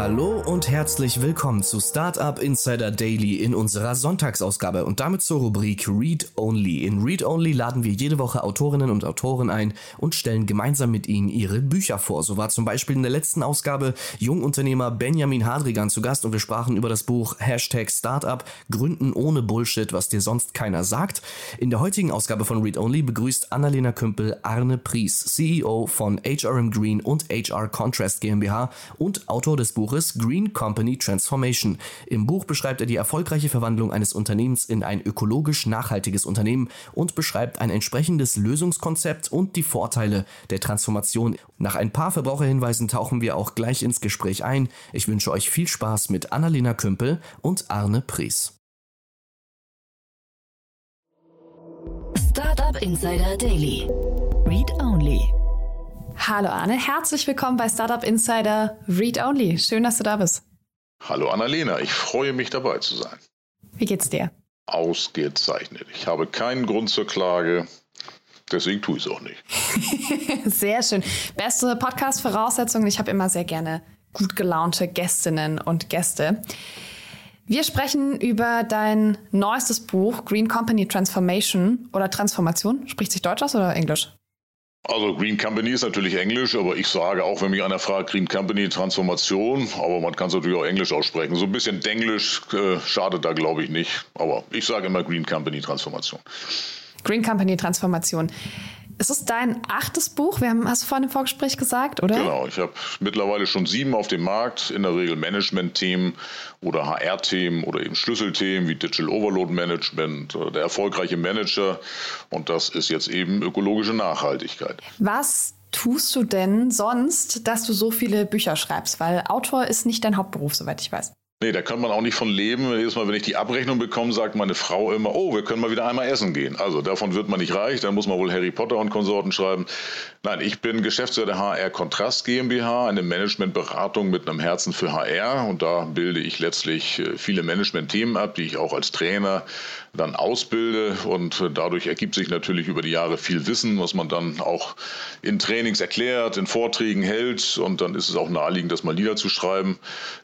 Hallo und herzlich willkommen zu Startup Insider Daily in unserer Sonntagsausgabe und damit zur Rubrik Read Only. In Read Only laden wir jede Woche Autorinnen und Autoren ein und stellen gemeinsam mit ihnen ihre Bücher vor. So war zum Beispiel in der letzten Ausgabe Jungunternehmer Benjamin Hadrigan zu Gast und wir sprachen über das Buch Hashtag Startup Gründen ohne Bullshit, was dir sonst keiner sagt. In der heutigen Ausgabe von Read Only begrüßt Annalena Kümpel Arne Pries, CEO von HRM Green und HR Contrast GmbH und Autor des Buches Green Company Transformation. Im Buch beschreibt er die erfolgreiche Verwandlung eines Unternehmens in ein ökologisch nachhaltiges Unternehmen und beschreibt ein entsprechendes Lösungskonzept und die Vorteile der Transformation. Nach ein paar Verbraucherhinweisen tauchen wir auch gleich ins Gespräch ein. Ich wünsche euch viel Spaß mit Annalena Kümpel und Arne Pries. Startup Insider Daily. Read Only. Hallo Arne, herzlich willkommen bei Startup Insider Read Only. Schön, dass du da bist. Hallo Annalena, ich freue mich dabei zu sein. Wie geht's dir? Ausgezeichnet. Ich habe keinen Grund zur Klage, deswegen tue ich es auch nicht. sehr schön. Beste Podcast-Voraussetzungen. Ich habe immer sehr gerne gut gelaunte Gästinnen und Gäste. Wir sprechen über dein neuestes Buch Green Company Transformation oder Transformation. Spricht sich Deutsch aus oder Englisch? Also Green Company ist natürlich Englisch, aber ich sage auch, wenn mich einer fragt, Green Company Transformation, aber man kann es natürlich auch Englisch aussprechen. So ein bisschen Denglisch äh, schadet da, glaube ich, nicht. Aber ich sage immer Green Company Transformation. Green Company Transformation. Es ist dein achtes Buch, wir haben, hast du vorhin im Vorgespräch gesagt, oder? Genau, ich habe mittlerweile schon sieben auf dem Markt, in der Regel Management-Themen oder HR-Themen oder eben Schlüsselthemen wie Digital Overload Management, oder der erfolgreiche Manager und das ist jetzt eben ökologische Nachhaltigkeit. Was tust du denn sonst, dass du so viele Bücher schreibst? Weil Autor ist nicht dein Hauptberuf, soweit ich weiß. Nee, da kann man auch nicht von leben. Jedes Mal, wenn ich die Abrechnung bekomme, sagt meine Frau immer, oh, wir können mal wieder einmal essen gehen. Also davon wird man nicht reich, dann muss man wohl Harry Potter und Konsorten schreiben. Nein, ich bin Geschäftsführer der HR Kontrast GmbH, eine Managementberatung mit einem Herzen für HR und da bilde ich letztlich äh, viele Management-Themen ab, die ich auch als Trainer dann ausbilde und äh, dadurch ergibt sich natürlich über die Jahre viel Wissen, was man dann auch in Trainings erklärt, in Vorträgen hält und dann ist es auch naheliegend, das mal niederzuschreiben.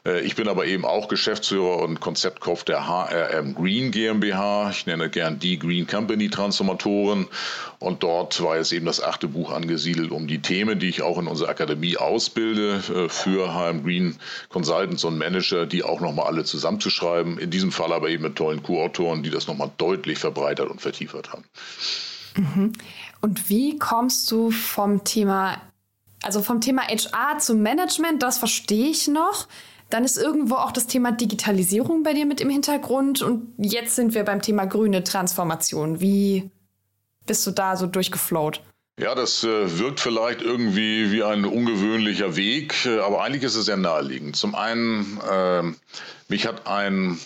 Äh, ich bin aber eben auch Geschäftsführer und Konzeptkopf der HRM Green GmbH. Ich nenne gern die Green Company Transformatoren. Und dort war jetzt eben das achte Buch angesiedelt um die Themen, die ich auch in unserer Akademie ausbilde äh, für HRM Green Consultants und Manager, die auch nochmal alle zusammenzuschreiben. In diesem Fall aber eben mit tollen Co-Autoren, die das nochmal deutlich verbreitert und vertiefert haben. Mhm. Und wie kommst du vom Thema, also vom Thema HR zum Management, das verstehe ich noch. Dann ist irgendwo auch das Thema Digitalisierung bei dir mit im Hintergrund. Und jetzt sind wir beim Thema grüne Transformation. Wie bist du da so durchgeflowt? Ja, das äh, wirkt vielleicht irgendwie wie ein ungewöhnlicher Weg, äh, aber eigentlich ist es sehr naheliegend. Zum einen, äh, mich hat ein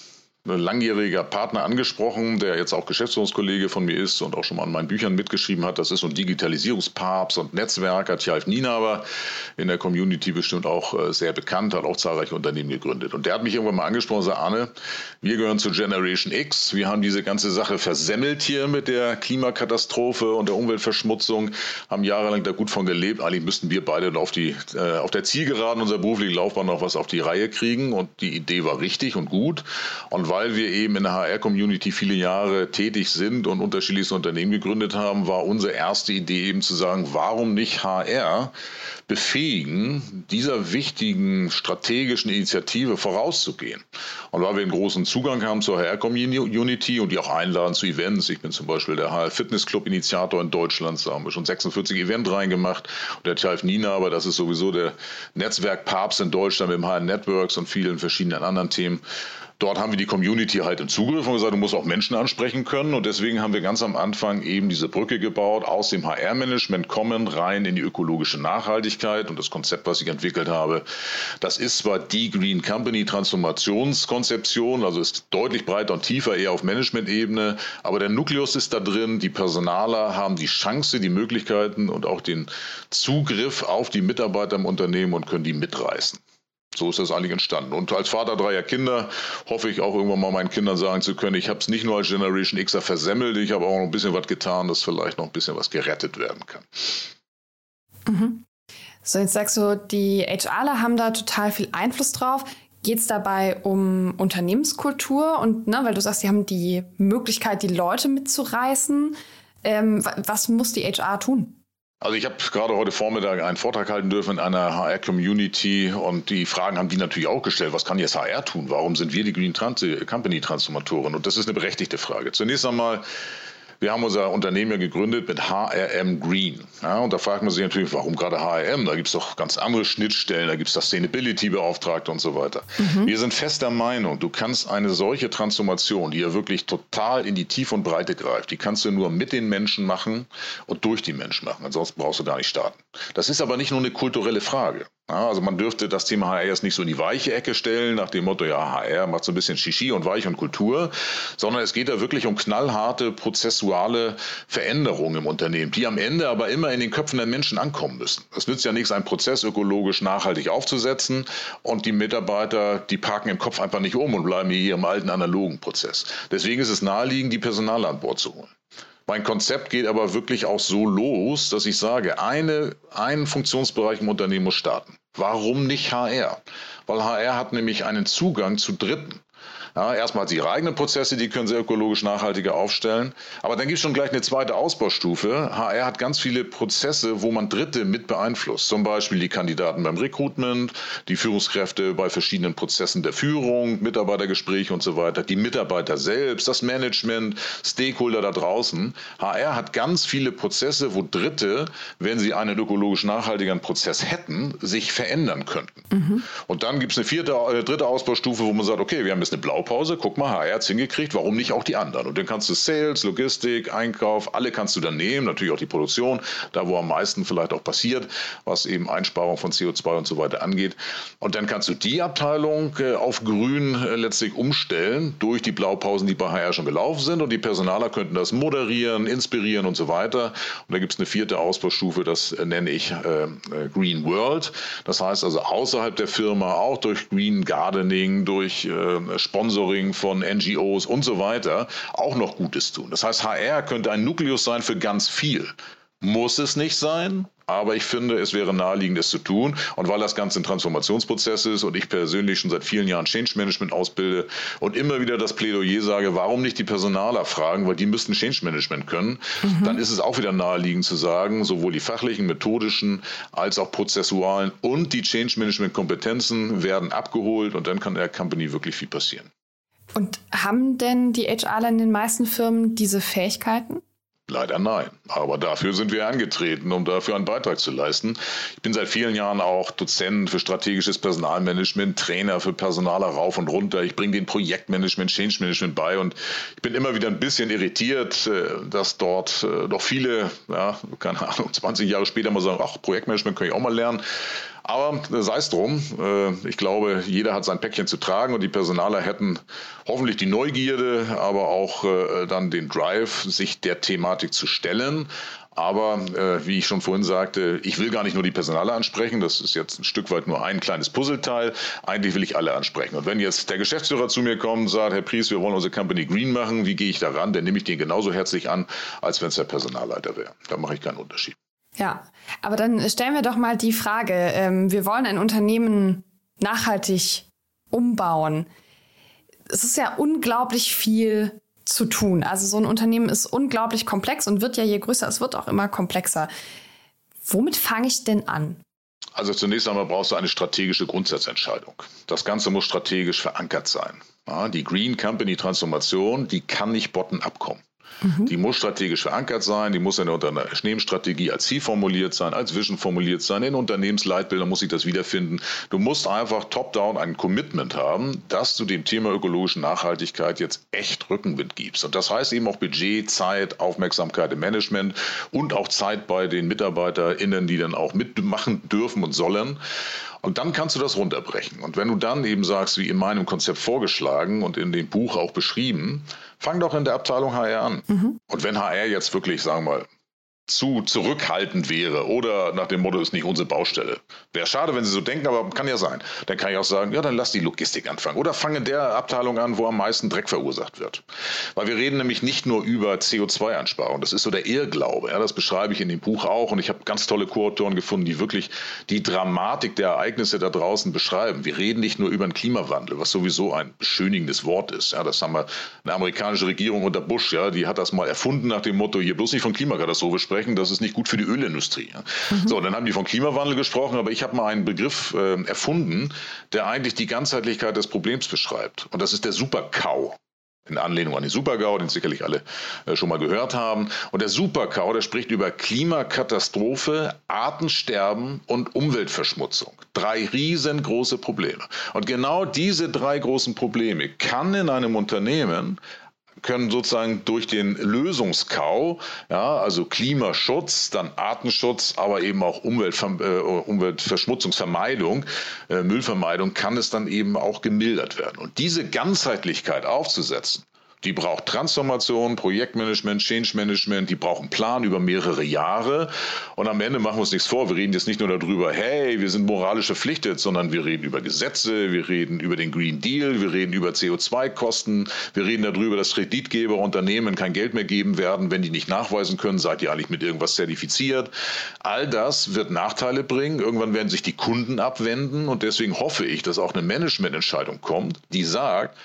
langjähriger Partner angesprochen, der jetzt auch Geschäftsführungskollege von mir ist und auch schon mal an meinen Büchern mitgeschrieben hat. Das ist so ein Digitalisierungspapst und Netzwerker, Tjalf Nienaber, in der Community bestimmt auch äh, sehr bekannt, hat auch zahlreiche Unternehmen gegründet. Und der hat mich irgendwann mal angesprochen und sagt, Arne, wir gehören zu Generation X. Wir haben diese ganze Sache versemmelt hier mit der Klimakatastrophe und der Umweltverschmutzung, haben jahrelang da gut von gelebt. Eigentlich müssten wir beide auf, die, äh, auf der Zielgeraden unserer beruflichen Laufbahn noch was auf die Reihe kriegen. Und die Idee war richtig und gut. Und weil wir eben in der HR-Community viele Jahre tätig sind und unterschiedlichste Unternehmen gegründet haben, war unsere erste Idee eben zu sagen, warum nicht HR befähigen, dieser wichtigen strategischen Initiative vorauszugehen. Und weil wir einen großen Zugang haben zur HR-Community und die auch einladen zu Events, ich bin zum Beispiel der HR Fitness Club Initiator in Deutschland, da haben wir schon 46 Event reingemacht. Und der Tjalf Nina, aber das ist sowieso der Netzwerkpapst in Deutschland mit dem HR Networks und vielen verschiedenen anderen Themen. Dort haben wir die Community halt im Zugriff und gesagt, du musst auch Menschen ansprechen können. Und deswegen haben wir ganz am Anfang eben diese Brücke gebaut, aus dem HR-Management kommen, rein in die ökologische Nachhaltigkeit. Und das Konzept, was ich entwickelt habe, das ist zwar die Green Company Transformationskonzeption, also ist deutlich breiter und tiefer, eher auf Management-Ebene. Aber der Nukleus ist da drin. Die Personaler haben die Chance, die Möglichkeiten und auch den Zugriff auf die Mitarbeiter im Unternehmen und können die mitreißen. So ist das eigentlich entstanden. Und als Vater dreier Kinder hoffe ich auch irgendwann mal meinen Kindern sagen zu können, ich habe es nicht nur als Generation Xer versemmelt, ich habe auch noch ein bisschen was getan, dass vielleicht noch ein bisschen was gerettet werden kann. Mhm. So, jetzt sagst du, die HRler haben da total viel Einfluss drauf. Geht es dabei um Unternehmenskultur und, ne, weil du sagst, sie haben die Möglichkeit, die Leute mitzureißen. Ähm, was muss die HR tun? Also ich habe gerade heute Vormittag einen Vortrag halten dürfen in einer HR-Community und die Fragen haben die natürlich auch gestellt. Was kann jetzt HR tun? Warum sind wir die Green Trans Company Transformatoren? Und das ist eine berechtigte Frage. Zunächst einmal wir haben unser Unternehmen ja gegründet mit HRM Green. Ja, und da fragt man sich natürlich, warum gerade HRM? Da gibt es doch ganz andere Schnittstellen, da gibt es Sustainability-Beauftragte und so weiter. Mhm. Wir sind fest der Meinung, du kannst eine solche Transformation, die ja wirklich total in die Tiefe und Breite greift, die kannst du nur mit den Menschen machen und durch die Menschen machen. Ansonsten brauchst du gar nicht starten. Das ist aber nicht nur eine kulturelle Frage. Ja, also man dürfte das Thema HR jetzt nicht so in die weiche Ecke stellen, nach dem Motto, ja, HR macht so ein bisschen Shishi und Weich und Kultur, sondern es geht da wirklich um knallharte prozessuale Veränderungen im Unternehmen, die am Ende aber immer in den Köpfen der Menschen ankommen müssen. Es nützt ja nichts, einen Prozess ökologisch nachhaltig aufzusetzen und die Mitarbeiter, die parken im Kopf einfach nicht um und bleiben hier im alten analogen Prozess. Deswegen ist es naheliegend, die Personal an Bord zu holen. Mein Konzept geht aber wirklich auch so los, dass ich sage, eine, ein Funktionsbereich im Unternehmen muss starten. Warum nicht HR? Weil HR hat nämlich einen Zugang zu Dritten. Ja, erstmal die eigenen Prozesse, die können sie ökologisch nachhaltiger aufstellen. Aber dann gibt es schon gleich eine zweite Ausbaustufe. HR hat ganz viele Prozesse, wo man Dritte mit beeinflusst. Zum Beispiel die Kandidaten beim Recruitment, die Führungskräfte bei verschiedenen Prozessen der Führung, Mitarbeitergespräche und so weiter, die Mitarbeiter selbst, das Management, Stakeholder da draußen. HR hat ganz viele Prozesse, wo Dritte, wenn sie einen ökologisch nachhaltigen Prozess hätten, sich verändern könnten. Mhm. Und dann gibt es eine vierte, äh, dritte Ausbaustufe, wo man sagt, okay, wir haben jetzt eine blaue Blaupause, guck mal, HR hat es hingekriegt, warum nicht auch die anderen? Und dann kannst du Sales, Logistik, Einkauf, alle kannst du dann nehmen, natürlich auch die Produktion, da wo am meisten vielleicht auch passiert, was eben Einsparung von CO2 und so weiter angeht. Und dann kannst du die Abteilung äh, auf grün äh, letztlich umstellen durch die Blaupausen, die bei HR schon gelaufen sind und die Personaler könnten das moderieren, inspirieren und so weiter. Und da gibt es eine vierte Ausbaustufe, das äh, nenne ich Green World. Das heißt also außerhalb der Firma auch durch Green Gardening, durch äh, Sponsoring, Sponsoring von NGOs und so weiter auch noch Gutes tun. Das heißt, HR könnte ein Nukleus sein für ganz viel. Muss es nicht sein, aber ich finde, es wäre naheliegend, es zu tun. Und weil das Ganze ein Transformationsprozess ist und ich persönlich schon seit vielen Jahren Change Management ausbilde und immer wieder das Plädoyer sage, warum nicht die Personaler fragen, weil die müssten Change Management können, mhm. dann ist es auch wieder naheliegend zu sagen, sowohl die fachlichen, methodischen als auch prozessualen und die Change Management Kompetenzen werden abgeholt und dann kann der Company wirklich viel passieren. Und haben denn die HRler in den meisten Firmen diese Fähigkeiten? Leider nein. Aber dafür sind wir angetreten, um dafür einen Beitrag zu leisten. Ich bin seit vielen Jahren auch Dozent für strategisches Personalmanagement, Trainer für Personaler rauf und runter. Ich bringe den Projektmanagement, Change Management bei und ich bin immer wieder ein bisschen irritiert, äh, dass dort äh, doch viele, ja, keine Ahnung, 20 Jahre später mal sagen, ach, Projektmanagement kann ich auch mal lernen. Aber äh, sei es drum. Äh, ich glaube, jeder hat sein Päckchen zu tragen und die Personaler hätten hoffentlich die Neugierde, aber auch äh, dann den Drive, sich der Thematik zu stellen. Aber wie ich schon vorhin sagte, ich will gar nicht nur die Personale ansprechen. Das ist jetzt ein Stück weit nur ein kleines Puzzleteil. Eigentlich will ich alle ansprechen. Und wenn jetzt der Geschäftsführer zu mir kommt und sagt, Herr Pries, wir wollen unsere Company green machen, wie gehe ich daran? Dann nehme ich den genauso herzlich an, als wenn es der Personalleiter wäre. Da mache ich keinen Unterschied. Ja, aber dann stellen wir doch mal die Frage, ähm, wir wollen ein Unternehmen nachhaltig umbauen. Es ist ja unglaublich viel zu tun. Also so ein Unternehmen ist unglaublich komplex und wird ja je größer es wird auch immer komplexer. Womit fange ich denn an? Also zunächst einmal brauchst du eine strategische Grundsatzentscheidung. Das Ganze muss strategisch verankert sein. Die Green Company Transformation, die kann nicht bottom-up kommen. Mhm. Die muss strategisch verankert sein, die muss in der Unternehmensstrategie als Ziel formuliert sein, als Vision formuliert sein, in Unternehmensleitbildern muss sich das wiederfinden. Du musst einfach top-down ein Commitment haben, dass du dem Thema ökologische Nachhaltigkeit jetzt echt Rückenwind gibst. Und das heißt eben auch Budget, Zeit, Aufmerksamkeit im Management und auch Zeit bei den MitarbeiterInnen, die dann auch mitmachen dürfen und sollen. Und dann kannst du das runterbrechen. Und wenn du dann eben sagst, wie in meinem Konzept vorgeschlagen und in dem Buch auch beschrieben, fang doch in der Abteilung HR an. Mhm. Und wenn HR jetzt wirklich, sagen wir mal, zu zurückhaltend wäre oder nach dem Motto ist nicht unsere Baustelle. Wäre schade, wenn Sie so denken, aber kann ja sein. Dann kann ich auch sagen, ja, dann lass die Logistik anfangen oder fange der Abteilung an, wo am meisten Dreck verursacht wird. Weil wir reden nämlich nicht nur über CO2-Einsparung. Das ist so der Irrglaube. Ja, das beschreibe ich in dem Buch auch und ich habe ganz tolle Co-Autoren gefunden, die wirklich die Dramatik der Ereignisse da draußen beschreiben. Wir reden nicht nur über den Klimawandel, was sowieso ein beschönigendes Wort ist. Ja, das haben wir eine amerikanische Regierung unter Bush, ja, die hat das mal erfunden nach dem Motto, hier bloß nicht von Klimakatastrophe sprechen sprechen, das ist nicht gut für die Ölindustrie. Mhm. So, dann haben die von Klimawandel gesprochen, aber ich habe mal einen Begriff äh, erfunden, der eigentlich die Ganzheitlichkeit des Problems beschreibt. Und das ist der Superkau in Anlehnung an den Supergau, den sicherlich alle äh, schon mal gehört haben. Und der Supergau, der spricht über Klimakatastrophe, Artensterben und Umweltverschmutzung. Drei riesengroße Probleme. Und genau diese drei großen Probleme kann in einem Unternehmen können sozusagen durch den Lösungskau, ja, also Klimaschutz, dann Artenschutz, aber eben auch Umweltver äh, Umweltverschmutzungsvermeidung, äh, Müllvermeidung, kann es dann eben auch gemildert werden. Und diese Ganzheitlichkeit aufzusetzen, die braucht Transformation, Projektmanagement, Change Management, die brauchen Plan über mehrere Jahre. Und am Ende machen wir uns nichts vor. Wir reden jetzt nicht nur darüber, hey, wir sind moralisch verpflichtet, sondern wir reden über Gesetze, wir reden über den Green Deal, wir reden über CO2-Kosten, wir reden darüber, dass Kreditgeber Unternehmen kein Geld mehr geben werden, wenn die nicht nachweisen können, seid ihr eigentlich mit irgendwas zertifiziert. All das wird Nachteile bringen. Irgendwann werden sich die Kunden abwenden und deswegen hoffe ich, dass auch eine Managemententscheidung kommt, die sagt,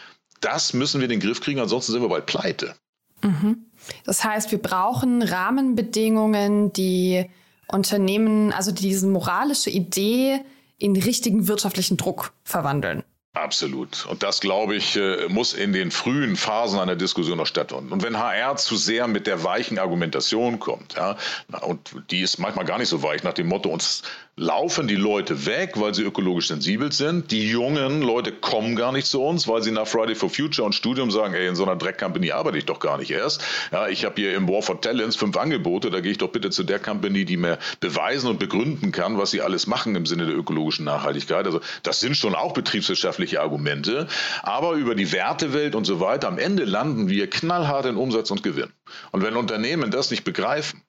das müssen wir in den Griff kriegen, ansonsten sind wir bald pleite. Mhm. Das heißt, wir brauchen Rahmenbedingungen, die Unternehmen, also diese moralische Idee in richtigen wirtschaftlichen Druck verwandeln. Absolut. Und das, glaube ich, äh, muss in den frühen Phasen einer Diskussion noch stattfinden. Und wenn HR zu sehr mit der weichen Argumentation kommt, ja, und die ist manchmal gar nicht so weich, nach dem Motto, uns laufen die Leute weg, weil sie ökologisch sensibel sind. Die jungen Leute kommen gar nicht zu uns, weil sie nach Friday for Future und Studium sagen, ey, in so einer Dreck-Company arbeite ich doch gar nicht erst. Ja, ich habe hier im War for Talents fünf Angebote, da gehe ich doch bitte zu der Company, die mir beweisen und begründen kann, was sie alles machen im Sinne der ökologischen Nachhaltigkeit. Also das sind schon auch betriebswirtschaftliche Argumente, aber über die Wertewelt und so weiter, am Ende landen wir knallhart in Umsatz und Gewinn. Und wenn Unternehmen das nicht begreifen,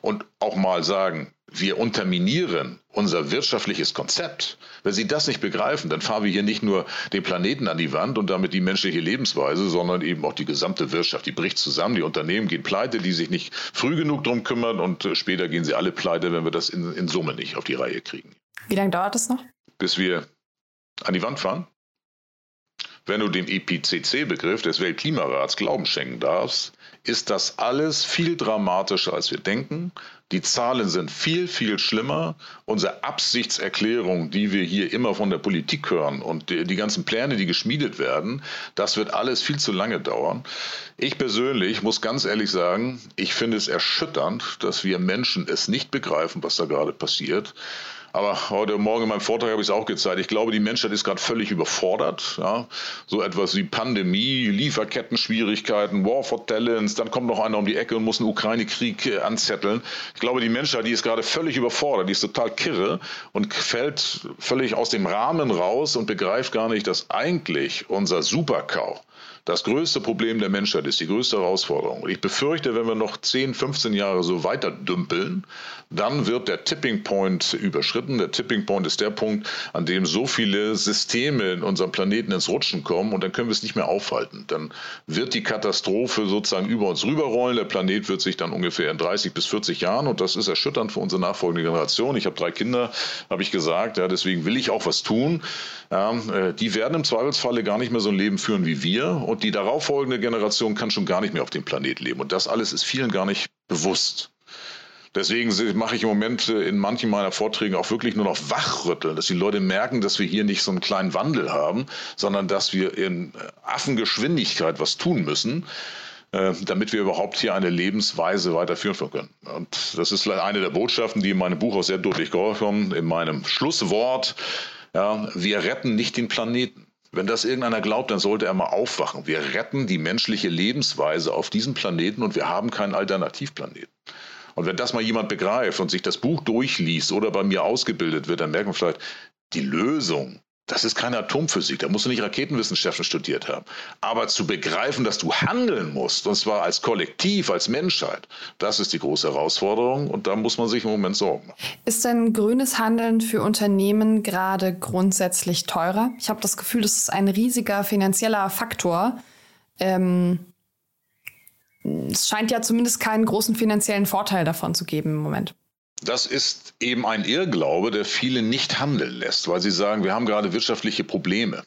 und auch mal sagen, wir unterminieren unser wirtschaftliches Konzept. Wenn Sie das nicht begreifen, dann fahren wir hier nicht nur den Planeten an die Wand und damit die menschliche Lebensweise, sondern eben auch die gesamte Wirtschaft. Die bricht zusammen, die Unternehmen gehen pleite, die sich nicht früh genug drum kümmern und äh, später gehen sie alle pleite, wenn wir das in, in Summe nicht auf die Reihe kriegen. Wie lange dauert das noch? Bis wir an die Wand fahren. Wenn du dem IPCC-Begriff des Weltklimarats Glauben schenken darfst, ist das alles viel dramatischer, als wir denken. Die Zahlen sind viel, viel schlimmer. Unsere Absichtserklärung, die wir hier immer von der Politik hören und die, die, ganzen Pläne, die geschmiedet werden, das wird alles viel zu lange dauern. Ich persönlich muss ganz ehrlich sagen, ich finde es erschütternd, dass wir Menschen es nicht begreifen, was da gerade passiert. Aber heute Morgen in meinem Vortrag habe ich es auch gezeigt. Ich glaube, die Menschheit ist gerade völlig überfordert. Ja? So etwas wie Pandemie, Lieferketten-Schwierigkeiten, War for Talents, dann kommt noch einer um die Ecke und muss einen Ukraine-Krieg äh, anzetteln. Ich glaube, die Menschheit, die ist gerade völlig überfordert, die ist total kirre und fällt völlig aus dem Rahmen raus und begreift gar nicht, dass eigentlich unser Superkau, das größte Problem der Menschheit ist, die größte Herausforderung. Ich befürchte, wenn wir noch 10, 15 Jahre so weiter dümpeln, dann wird der Tipping Point überschritten. Der Tipping Point ist der Punkt, an dem so viele Systeme in unserem Planeten ins Rutschen kommen und dann können wir es nicht mehr aufhalten. Dann wird die Katastrophe sozusagen über uns rüberrollen. Der Planet wird sich dann ungefähr in 30 bis 40 Jahren und das ist erschütternd für unsere nachfolgende Generation. Ich habe drei Kinder, habe ich gesagt, ja, deswegen will ich auch was tun. Ja, äh, die werden im Zweifelsfalle gar nicht mehr so ein Leben führen wie wir und die darauffolgende Generation kann schon gar nicht mehr auf dem Planet leben. Und das alles ist vielen gar nicht bewusst. Deswegen mache ich im Moment äh, in manchen meiner Vorträge auch wirklich nur noch wachrütteln, dass die Leute merken, dass wir hier nicht so einen kleinen Wandel haben, sondern dass wir in äh, Affengeschwindigkeit was tun müssen, äh, damit wir überhaupt hier eine Lebensweise weiterführen können. Und das ist eine der Botschaften, die in meinem Buch auch sehr deutlich geholfen in meinem Schlusswort. Ja, wir retten nicht den Planeten. Wenn das irgendeiner glaubt, dann sollte er mal aufwachen. Wir retten die menschliche Lebensweise auf diesem Planeten und wir haben keinen Alternativplaneten. Und wenn das mal jemand begreift und sich das Buch durchliest oder bei mir ausgebildet wird, dann merken wir vielleicht, die Lösung Das ist keine Atomphysik, da musst du nicht Raketenwissenschaften studiert haben. Aber zu begreifen, dass du handeln musst, und zwar als Kollektiv, als Menschheit, das ist die große Herausforderung und da muss man sich im Moment Sorgen. Ist denn grünes Handeln für Unternehmen gerade grundsätzlich teurer? Ich habe das Gefühl, das ist ein riesiger finanzieller Faktor. Ähm, es scheint ja zumindest keinen großen finanziellen Vorteil davon zu geben im Moment. Das ist eben ein Irrglaube, der viele nicht handeln lässt, weil sie sagen, wir haben gerade wirtschaftliche Probleme.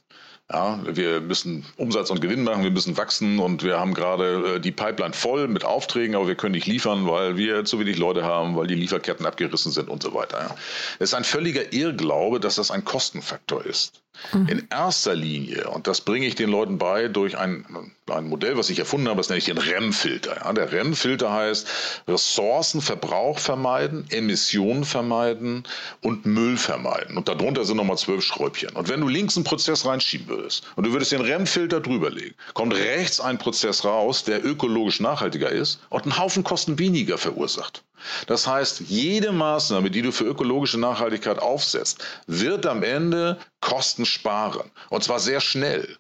Ja, wir müssen Umsatz und Gewinn machen, wir müssen wachsen und wir haben gerade äh, die Pipeline voll mit Aufträgen, aber wir können nicht liefern, weil wir zu wenig Leute haben, weil die Lieferketten abgerissen sind und so weiter. Es ist ein völliger Irrglaube, dass das ein Kostenfaktor ist. Mhm. In erster Linie, und das bringe ich den Leuten bei durch ein, ein Modell, was ich erfunden habe, das nenne ich den REM-Filter. Ja, der REM-Filter heißt Ressourcenverbrauch vermeiden, Emissionen vermeiden und Müll vermeiden. Und darunter sind nochmal zwölf Schräubchen. Und wenn du links einen Prozess reinschieben würdest und du würdest den REM-Filter drüberlegen, kommt rechts ein Prozess raus, der ökologisch nachhaltiger ist und einen Haufen Kosten weniger verursacht. Das heißt, jede Maßnahme, die du für ökologische Nachhaltigkeit aufsetzt, wird am Ende Kosten sparen. Und zwar sehr schnell.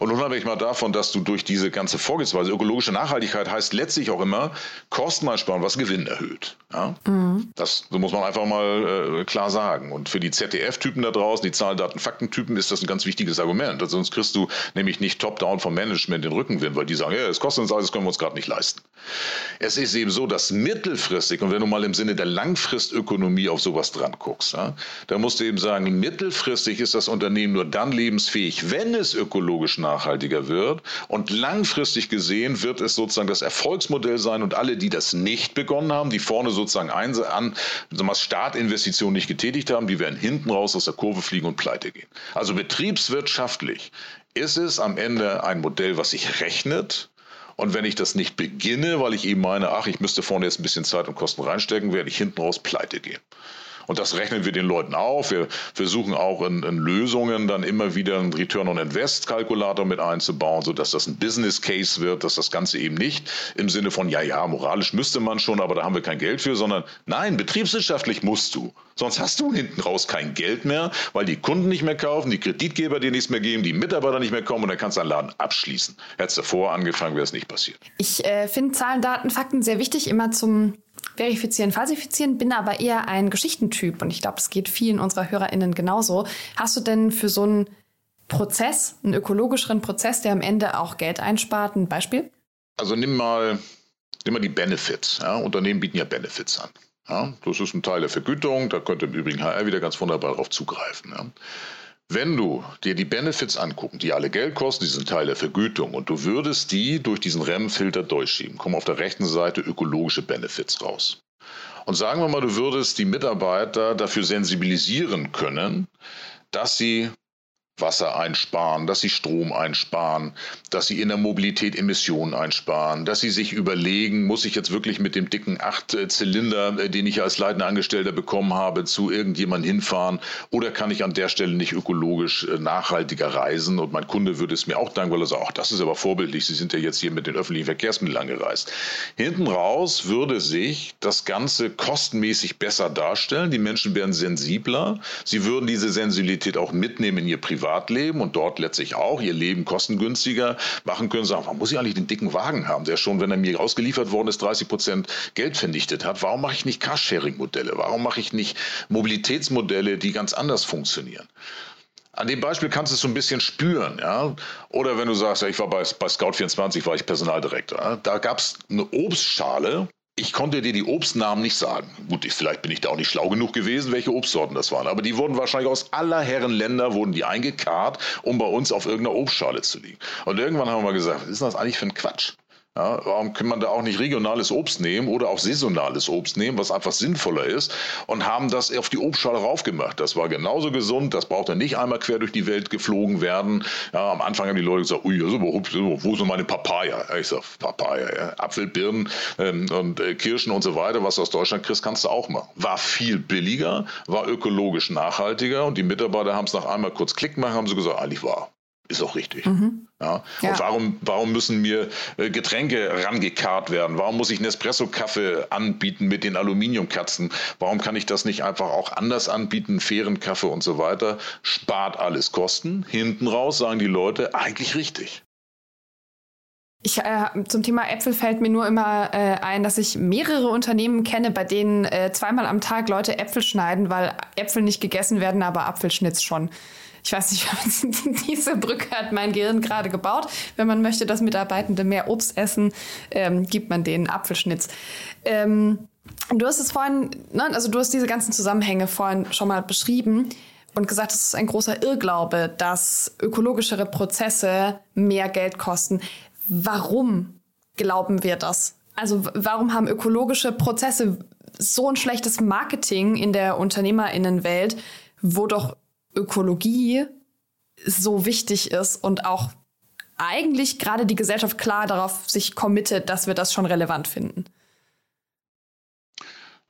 Und unabhängig mal davon, dass du durch diese ganze Vorgehensweise, ökologische Nachhaltigkeit heißt letztlich auch immer Kosten einsparen, was Gewinn erhöht. Ja? Mhm. Das muss man einfach mal äh, klar sagen. Und für die ZDF-Typen da draußen, die Zahlen, Daten, Fakten-Typen, ist das ein ganz wichtiges Argument. Also sonst kriegst du nämlich nicht top-down vom Management den Rückenwind, weil die sagen, ja, das kostet uns alles, das können wir uns gerade nicht leisten. Es ist eben so, dass mittelfristig, und wenn du mal im Sinne der Langfristökonomie auf sowas dran guckst, ja, da musst du eben sagen, mittelfristig ist das Unternehmen nur dann lebensfähig, wenn es ökologisch nachhaltiger wird. Und langfristig gesehen wird es sozusagen das Erfolgsmodell sein und alle, die das nicht begonnen haben, die vorne sozusagen ein, an Startinvestitionen nicht getätigt haben, die werden hinten raus aus der Kurve fliegen und pleite gehen. Also betriebswirtschaftlich ist es am Ende ein Modell, was sich rechnet, und wenn ich das nicht beginne, weil ich eben meine, ach, ich müsste vorne jetzt ein bisschen Zeit und Kosten reinstecken, werde ich hinten raus pleite gehen. Und das rechnen wir den Leuten auf. Wir versuchen auch in, in Lösungen dann immer wieder einen Return on Invest Kalkulator mit einzubauen, sodass das ein Business Case wird, dass das Ganze eben nicht im Sinne von, ja, ja, moralisch müsste man schon, aber da haben wir kein Geld für, sondern nein, betriebswirtschaftlich musst du. Sonst hast du hinten raus kein Geld mehr, weil die Kunden nicht mehr kaufen, die Kreditgeber dir nichts mehr geben, die Mitarbeiter nicht mehr kommen und dann kannst du deinen Laden abschließen. Hättest du vorher angefangen, wäre es nicht passiert. Ich äh, finde Zahlen, Daten, Fakten sehr wichtig, immer zum verifizieren, falsifizieren, bin aber eher ein Geschichtentyp und ich glaube, es geht vielen unserer HörerInnen genauso. Hast du denn für so einen Prozess, einen ökologischeren Prozess, der am Ende auch Geld einspart, ein Beispiel? Also nimm mal, nimm mal die Benefits. Ja? Unternehmen bieten ja Benefits an. Ja? Das ist ein Teil der Vergütung, da könnte im Übrigen HR wieder ganz wunderbar darauf zugreifen. Ja? Wenn du dir die Benefits angucken, die alle Geld kosten, die sind Teil der Vergütung, und du würdest die durch diesen REM-Filter durchschieben, kommen auf der rechten Seite ökologische Benefits raus. Und sagen wir mal, du würdest die Mitarbeiter dafür sensibilisieren können, dass sie Wasser einsparen, dass sie Strom einsparen, dass sie in der Mobilität Emissionen einsparen, dass sie sich überlegen, muss ich jetzt wirklich mit dem dicken Acht-Zylinder, äh, den ich als leitender Angestellter bekommen habe, zu irgendjemandem hinfahren? Oder kann ich an der Stelle nicht ökologisch äh, nachhaltiger reisen? Und mein Kunde würde es mir auch danken, weil er sagt, ach, das ist aber vorbildlich, Sie sind ja jetzt hier mit den öffentlichen Verkehrsmitteln angereist. Hinten raus würde sich das Ganze kostenmäßig besser darstellen, die Menschen wären sensibler, sie würden diese Sensibilität auch mitnehmen in ihr Privat Privatleben und dort letztlich auch ihr Leben kostengünstiger machen können, sagen, warum muss ich eigentlich den dicken Wagen haben, der schon, wenn er mir ausgeliefert worden ist, 30 Prozent Geld vernichtet hat? Warum mache ich nicht Carsharing-Modelle? Warum mache ich nicht Mobilitätsmodelle, die ganz anders funktionieren? An dem Beispiel kannst du es so ein bisschen spüren, ja. Oder wenn du sagst, ja, ich war bei, bei Scout24, war ich Personaldirektor. Ja? Da gab es eine Obstschale, ich konnte dir die Obstnamen nicht sagen. Gut, vielleicht bin ich da auch nicht schlau genug gewesen, welche Obstsorten das waren. Aber die wurden wahrscheinlich aus aller Herren Länder wurden die eingekarrt, um bei uns auf irgendeiner Obstschale zu liegen. Und irgendwann haben wir mal gesagt, was ist das eigentlich für ein Quatsch? Ja, warum kann man da auch nicht regionales Obst nehmen oder auch saisonales Obst nehmen, was einfach sinnvoller ist und haben das auf die Obstschale raufgemacht. Das war genauso gesund, das brauchte nicht einmal quer durch die Welt geflogen werden. Ja, am Anfang haben die Leute gesagt, ui, also, wo sind meine Papaya? Ich sag, Papaya, ja. Apfel, Birnen ähm, und äh, Kirschen und so weiter, was du aus Deutschland kriegst, kannst du auch machen. War viel billiger, war ökologisch nachhaltiger und die Mitarbeiter haben es nach einmal kurz Klick machen, haben sie gesagt, eigentlich war Ist auch richtig. Mhm. Ja. ja. Und warum, warum müssen mir äh, Getränke rangekarrt werden? Warum muss ich Nespresso-Kaffee anbieten mit den Aluminiumkatzen? Warum kann ich das nicht einfach auch anders anbieten, fairen Kaffee und so weiter? Spart alles Kosten. Hinten raus sagen die Leute, eigentlich richtig. Ich, äh, zum Thema Äpfel fällt mir nur immer äh, ein, dass ich mehrere Unternehmen kenne, bei denen äh, zweimal am Tag Leute Äpfel schneiden, weil Äpfel nicht gegessen werden, aber Apfelschnitz schon. Ich weiß nicht, diese Brücke hat mein Gehirn gerade gebaut. Wenn man möchte, dass Mitarbeitende mehr Obst essen, ähm, gibt man denen Apfelschnitz. Ähm, du hast es vorhin, ne, also du hast diese ganzen Zusammenhänge vorhin schon mal beschrieben und gesagt, es ist ein großer Irrglaube, dass ökologischere Prozesse mehr Geld kosten. Warum glauben wir das? Also warum haben ökologische Prozesse so ein schlechtes Marketing in der Unternehmerinnenwelt, wo doch Ökologie so wichtig ist und auch eigentlich gerade die Gesellschaft klar darauf sich committet, dass wir das schon relevant finden?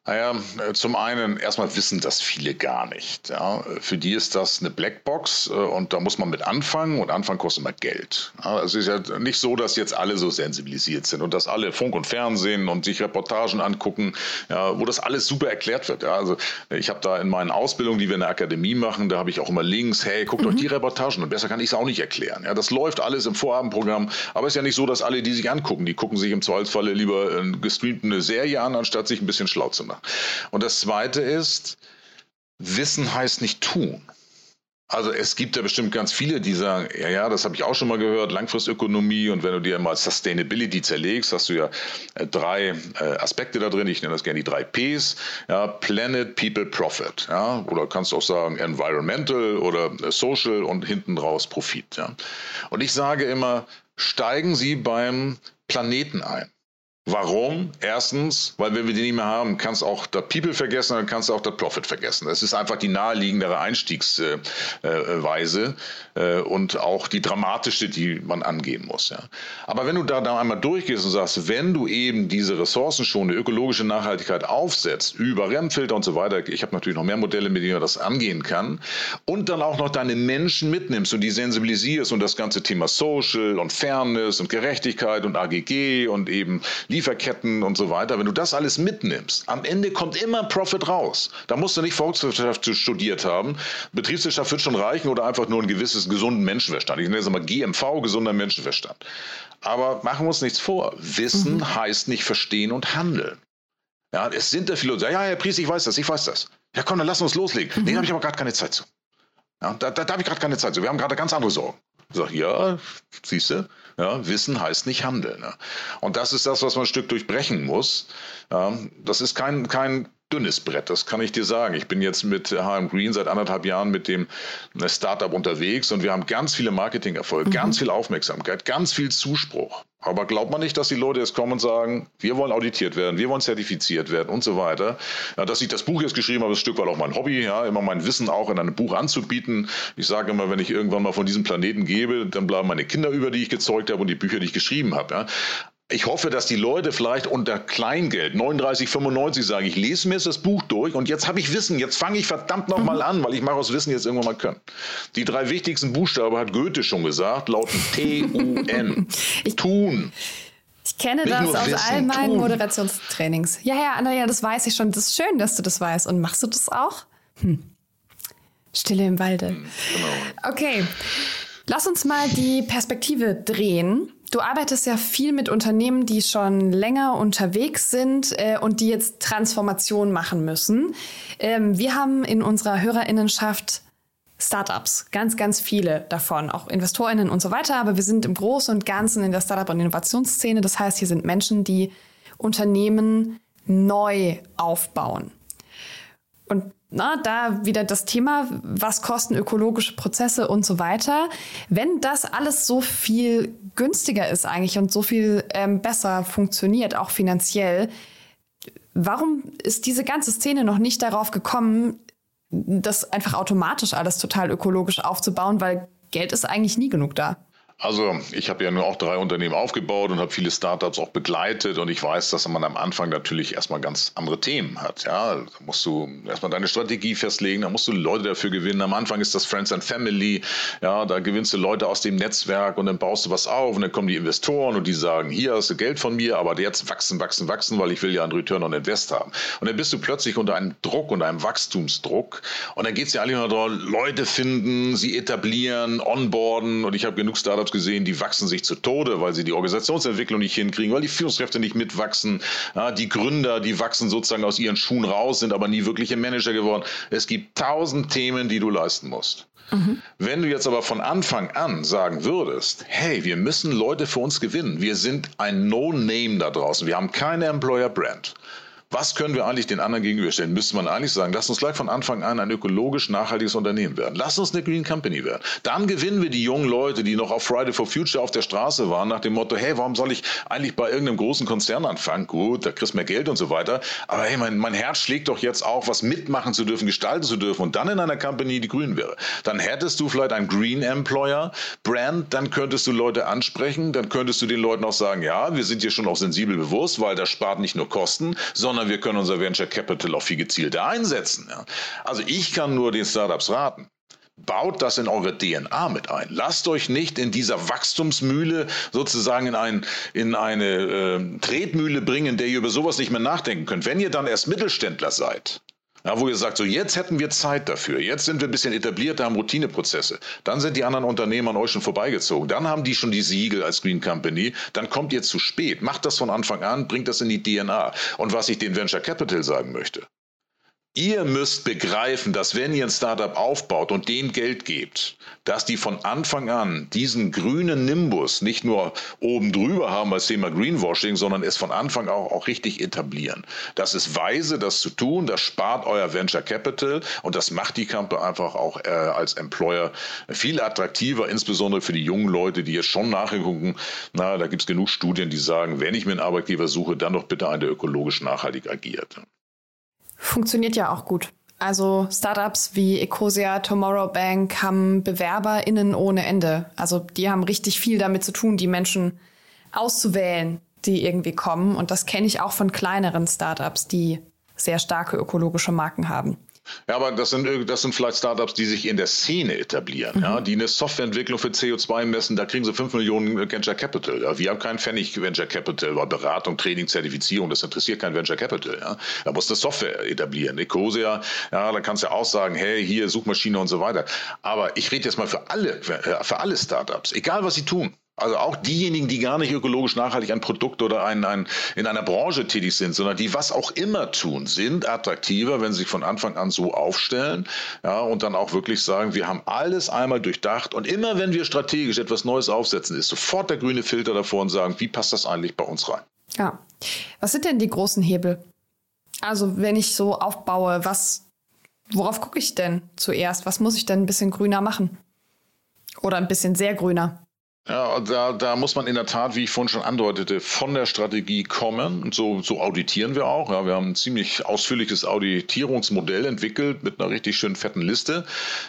Naja, äh, zum einen erstmal wissen das viele gar nicht. Ja. Für die ist das eine Blackbox äh, und da muss man mit anfangen und anfangen kostet immer Geld. Ja, es ist ja nicht so, dass jetzt alle so sensibilisiert sind und dass alle Funk und Fernsehen und sich Reportagen angucken, ja, wo das alles super erklärt wird. Also ich habe da in meinen Ausbildungen, die wir in der Akademie machen, da habe ich auch immer Links, hey, guckt mhm. euch die Reportagen und besser kann ich es auch nicht erklären. Das läuft alles im Vorabendprogramm, aber es ist ja nicht so, dass alle, die sich angucken, die gucken sich im Zweifelsfalle lieber äh, gestreamt eine Serie an, anstatt sich ein bisschen schlau zu machen. Und das Zweite ist, Wissen heißt nicht tun. Also es gibt ja bestimmt ganz viele, die sagen, ja, ja, das habe ich auch schon mal gehört, Langfristökonomie und wenn du dir mal Sustainability zerlegst, hast du ja äh, drei äh, Aspekte da drin, ich nenne das gerne die drei Ps, ja, Planet, People, Profit, ja, oder kannst du auch sagen Environmental oder äh, Social und hinten raus Profit, ja. Und ich sage immer, steigen Sie beim Planeten ein. Warum? Erstens, weil wenn wir die nicht mehr haben, kannst du auch das People vergessen, dann kannst du auch das Profit vergessen. Das ist einfach die naheliegendere Einstiegsweise äh, und auch die dramatischste, die man angehen muss. Aber wenn du da, da einmal durchgehst und sagst, wenn du eben diese ressourcenschonende ökologische Nachhaltigkeit aufsetzt, über REM-Filter und so weiter, ich habe natürlich noch mehr Modelle, mit denen man das angehen kann, und dann auch noch deine Menschen mitnimmst und die sensibilisierst und das ganze Thema Social und Fairness und Gerechtigkeit und AGG und eben Lieferketten und so weiter, wenn du das alles mitnimmst, am Ende kommt immer Profit raus. Da musst du nicht Volkswirtschaft studiert haben. Betriebswirtschaft wird schon reichen oder einfach nur ein gewisses gesunden Menschenverstand. Ich nenne es mal GMV, gesunder Menschenverstand. Aber machen wir uns nichts vor. Wissen mhm. heißt nicht verstehen und handeln. Ja, es sind die sagen, ja, Herr Priest, ich weiß das, ich weiß das. Ja, komm, dann lass uns loslegen. Mhm. Nee, da habe ich aber gerade keine Zeit zu. Ja, da, da, da habe ich gerade keine Zeit zu. Wir haben gerade ganz andere Sorgen. Ich sage, ja, siehst du, ja, Wissen heißt nicht Handeln. Ne? Und das ist das, was man ein Stück durchbrechen muss. Ja, das ist kein, kein dünnes Brett, das kann ich dir sagen. Ich bin jetzt mit HM Green seit anderthalb Jahren mit dem äh, Startup unterwegs und wir haben ganz viele Marketingerfolge, mhm. ganz viel Aufmerksamkeit, ganz viel Zuspruch. Aber glaubt man nicht, dass die Leute jetzt kommen und sagen, wir wollen auditiert werden, wir wollen zertifiziert werden und so weiter. Ja, dass ich das Buch jetzt geschrieben habe, ist ein Stück weit auch mein Hobby, ja, immer mein Wissen auch in einem Buch anzubieten. Ich sage immer, wenn ich irgendwann mal von diesem Planeten gebe, dann bleiben meine Kinder über, die ich gezeugt habe und die Bücher, die ich geschrieben habe. Ja ich hoffe, dass die Leute vielleicht unter Kleingeld 39,95 sagen, ich lese mir jetzt das Buch durch und jetzt habe ich Wissen, jetzt fange ich verdammt nochmal mhm. an, weil ich mache aus Wissen jetzt irgendwann mal können. Die drei wichtigsten Buchstaben hat Goethe schon gesagt, lauten T-U-N. Tun. Ich kenne Nicht das aus wissen, all meinen tun. Moderationstrainings. Ja, ja, Andrea, das weiß ich schon. Das ist schön, dass du das weißt. Und machst du das auch? Hm. Stille im Walde. Hm, genau. Okay. Lass uns mal die Perspektive drehen Du arbeitest ja viel mit Unternehmen, die schon länger unterwegs sind äh, und die jetzt Transformation machen müssen. Ähm, wir haben in unserer Hörerinnenschaft Startups, ganz, ganz viele davon, auch Investorinnen und so weiter, aber wir sind im Großen und Ganzen in der Startup- und Innovationsszene. Das heißt, hier sind Menschen, die Unternehmen neu aufbauen. Und na, da wieder das Thema, was kosten ökologische Prozesse und so weiter. Wenn das alles so viel günstiger ist eigentlich und so viel ähm, besser funktioniert, auch finanziell, warum ist diese ganze Szene noch nicht darauf gekommen, das einfach automatisch alles total ökologisch aufzubauen, weil Geld ist eigentlich nie genug da? Also ich habe ja nur auch drei Unternehmen aufgebaut und habe viele Startups auch begleitet und ich weiß, dass man am Anfang natürlich erstmal ganz andere Themen hat. Ja, da musst du erstmal deine Strategie festlegen, da musst du Leute dafür gewinnen. Am Anfang ist das Friends and Family, ja, da gewinnst du Leute aus dem Netzwerk und dann baust du was auf und dann kommen die Investoren und die sagen, hier hast du Geld von mir, aber jetzt wachsen, wachsen, wachsen, weil ich will ja einen Return on Invest haben. Und dann bist du plötzlich unter einem Druck, unter einem Wachstumsdruck und dann geht es ja eigentlich nur darum, Leute finden, sie etablieren, onboarden und ich habe genug Startups gesehen, die wachsen sich zu Tode, weil sie die Organisationsentwicklung nicht hinkriegen, weil die Führungskräfte nicht mitwachsen. Ja, die Gründer, die wachsen sozusagen aus ihren Schuhen raus, sind aber nie wirkliche Manager geworden. Es gibt tausend Themen, die du leisten musst. Mhm. Wenn du jetzt aber von Anfang an sagen würdest, hey, wir müssen Leute für uns gewinnen, wir sind ein No-Name da draußen, wir haben keine Employer-Brand was können wir eigentlich den anderen gegenüberstellen? Müsste man eigentlich sagen, lass uns gleich von Anfang an ein ökologisch nachhaltiges Unternehmen werden. Lass uns eine Green Company werden. Dann gewinnen wir die jungen Leute, die noch auf Friday for Future auf der Straße waren, nach dem Motto, hey, warum soll ich eigentlich bei irgendeinem großen Konzern anfangen? Gut, da kriegst du mehr Geld und so weiter. Aber hey, mein, mein Herz schlägt doch jetzt auch, was mitmachen zu dürfen, gestalten zu dürfen und dann in einer Company, die grün wäre. Dann hättest du vielleicht ein Green Employer Brand, dann könntest du Leute ansprechen, dann könntest du den Leuten auch sagen, ja, wir sind hier schon auch sensibel bewusst, weil das spart nicht nur Kosten, sondern sondern wir können unser Venture Capital auch viel gezielter einsetzen. Ja. Also ich kann nur den Startups raten. Baut das in eure DNA mit ein. Lasst euch nicht in dieser Wachstumsmühle sozusagen in, ein, in eine äh, Tretmühle bringen, in der ihr über sowas nicht mehr nachdenken könnt. Wenn ihr dann erst Mittelständler seid, ja, wo ihr sagt, so jetzt hätten wir Zeit dafür, jetzt sind wir ein bisschen etablierter, haben Routineprozesse. Dann sind die anderen Unternehmen an euch schon vorbeigezogen. Dann haben die schon die Siegel als Green Company. Dann kommt ihr zu spät. Macht das von Anfang an, bringt das in die DNA. Und was ich den Venture Capital sagen möchte, Ihr müsst begreifen, dass wenn ihr ein Startup aufbaut und denen Geld gebt, dass die von Anfang an diesen grünen Nimbus nicht nur oben drüber haben als Thema Greenwashing, sondern es von Anfang auch, auch richtig etablieren. Das ist weise, das zu tun, das spart euer Venture Capital und das macht die Company einfach auch äh, als Employer viel attraktiver, insbesondere für die jungen Leute, die jetzt schon nachgucken. Na, da gibt es genug Studien, die sagen, wenn ich mir einen Arbeitgeber suche, dann doch bitte einen, der ökologisch nachhaltig agiert. Funktioniert ja auch gut. Also Startups wie Ecosia, Tomorrow Bank haben BewerberInnen ohne Ende. Also die haben richtig viel damit zu tun, die Menschen auszuwählen, die irgendwie kommen. Und das kenne ich auch von kleineren Startups, die sehr starke ökologische Marken haben. Ja, aber das sind, das sind vielleicht Startups, die sich in der Szene etablieren, mhm. ja, die eine Softwareentwicklung für CO2 messen, da kriegen sie 5 Millionen Venture Capital. Ja. Wir haben keinen Pfennig Venture Capital, weil Beratung, Training, Zertifizierung, das interessiert kein Venture Capital. Ja. Da muss eine Software etablieren. Ecosia, ja, da kannst du ja auch sagen, hey, hier Suchmaschine und so weiter. Aber ich rede jetzt mal für alle, für alle Startups, egal was sie tun. Also auch diejenigen, die gar nicht ökologisch nachhaltig ein Produkt oder ein, ein, in einer Branche tätig sind, sondern die was auch immer tun, sind attraktiver, wenn sie sich von Anfang an so aufstellen ja, und dann auch wirklich sagen, wir haben alles einmal durchdacht und immer wenn wir strategisch etwas Neues aufsetzen, ist sofort der grüne Filter davor und sagen, wie passt das eigentlich bei uns rein? Ja. Was sind denn die großen Hebel? Also wenn ich so aufbaue, was, worauf gucke ich denn zuerst? Was muss ich denn ein bisschen grüner machen? Oder ein bisschen sehr grüner? Ja, da, da muss man in der Tat, wie ich vorhin schon andeutete, von der Strategie kommen. Und so, so auditieren wir auch. Ja, wir haben ein ziemlich ausführliches Auditierungsmodell entwickelt mit einer richtig schönen fetten Liste.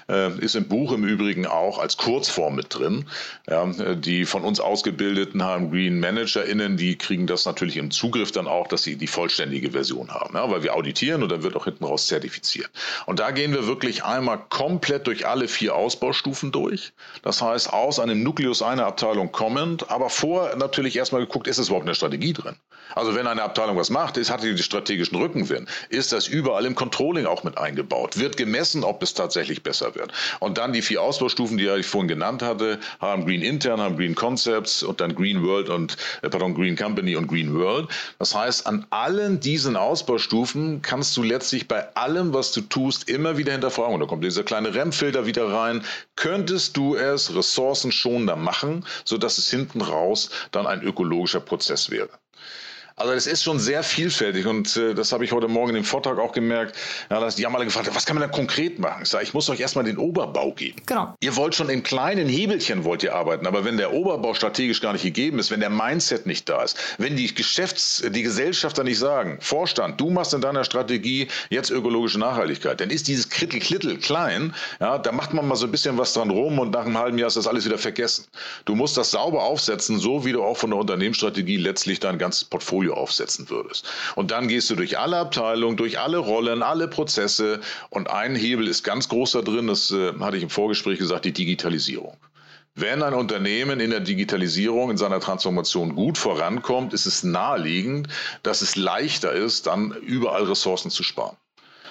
Äh, ist im Buch im Übrigen auch als Kurzform mit drin. Ja, die von uns ausgebildeten haben Green ManagerInnen, die kriegen das natürlich im Zugriff dann auch, dass sie die vollständige Version haben. Ja, weil wir auditieren und dann wird auch hinten raus zertifiziert. Und da gehen wir wirklich einmal komplett durch alle vier Ausbaustufen durch. Das heißt, aus einem Nukleus einer Abteilung kommend, aber vor natürlich erstmal geguckt, ist es überhaupt eine Strategie drin? Also wenn eine Abteilung was macht, ist, hat die strategischen Rückenwind. Ist das überall im Controlling auch mit eingebaut? Wird gemessen, ob es tatsächlich besser wird? Und dann die vier Ausbaustufen, die ich vorhin genannt hatte, haben Green Intern, haben Green Concepts und dann Green World und, äh, pardon, Green Company und Green World. Das heißt, an allen diesen Ausbaustufen kannst du letztlich bei allem, was du tust, immer wieder hinterfragen. Und da kommt dieser kleine REM-Filter wieder rein. Könntest du es ressourcenschonender machen, sodass es hinten raus dann ein ökologischer Prozess wäre? Also es ist schon sehr vielfältig und äh, das habe ich heute Morgen im Vortrag auch gemerkt. Ja, dass die haben alle gefragt, was kann man denn konkret machen? Ich sage, ich muss euch erstmal den Oberbau geben. Genau. Ihr wollt schon in kleinen Hebelchen wollt ihr arbeiten, aber wenn der Oberbau strategisch gar nicht gegeben ist, wenn der Mindset nicht da ist, wenn die Geschäfts-, die Gesellschafter nicht sagen, Vorstand, du machst in deiner Strategie jetzt ökologische Nachhaltigkeit, dann ist dieses Krittel-Klittel klein, ja, da macht man mal so ein bisschen was dran rum und nach einem halben Jahr ist das alles wieder vergessen. Du musst das sauber aufsetzen, so wie du auch von der Unternehmensstrategie letztlich dein ganzes Portfolio Portfolio aufsetzen würdest. Und dann gehst du durch alle Abteilungen, durch alle Rollen, alle Prozesse und ein Hebel ist ganz groß da drin, das äh, hatte ich im Vorgespräch gesagt, die Digitalisierung. Wenn ein Unternehmen in der Digitalisierung, in seiner Transformation gut vorankommt, ist es naheliegend, dass es leichter ist, dann überall Ressourcen zu sparen.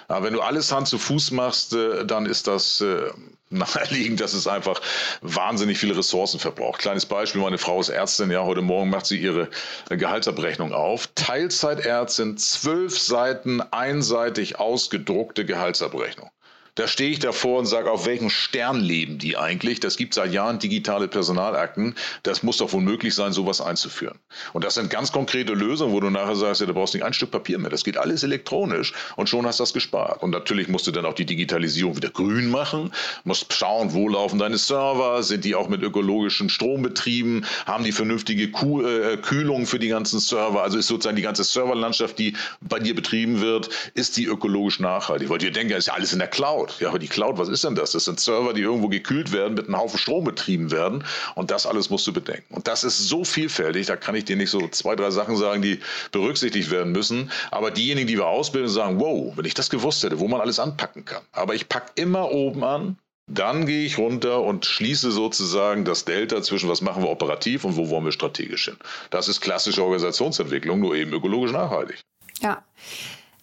Ja, wenn du alles Hand zu Fuß machst, äh, dann ist das äh, naheliegend, dass es einfach wahnsinnig viele Ressourcen verbraucht. Kleines Beispiel, meine Frau ist Ärztin, ja, heute Morgen macht sie ihre Gehaltsabrechnung auf. Teilzeitärztin, zwölf Seiten einseitig ausgedruckte Gehaltsabrechnung. Da stehe ich davor und sage, auf welchem Stern leben die eigentlich? Das gibt seit Jahren digitale Personalakten. Das muss doch wohl möglich sein, sowas einzuführen. Und das sind ganz konkrete Lösungen, wo du nachher sagst, ja, du brauchst nicht ein Stück Papier mehr. Das geht alles elektronisch und schon hast du das gespart. Und natürlich musst du dann auch die Digitalisierung wieder grün machen, musst schauen, wo laufen deine Server, sind die auch mit ökologischem Strom betrieben, haben die vernünftige äh, Kühlung für die ganzen Server, also ist sozusagen die ganze Serverlandschaft, die bei dir betrieben wird, ist die ökologisch nachhaltig. Weil ihr denkt, ja, ist ja alles in der Cloud. Cloud. Ja, aber die Cloud, was ist denn das? Das sind Server, die irgendwo gekühlt werden, mit einem Haufen Strom betrieben werden. Und das alles musst du bedenken. Und das ist so vielfältig, da kann ich dir nicht so zwei, drei Sachen sagen, die berücksichtigt werden müssen. Aber diejenigen, die wir ausbilden, sagen, wow, wenn ich das gewusst hätte, wo man alles anpacken kann. Aber ich packe immer oben an, dann gehe ich runter und schließe sozusagen das Delta zwischen was machen wir operativ und wo wollen wir strategisch hin. Das ist klassische Organisationsentwicklung, nur eben ökologisch nachhaltig. Ja.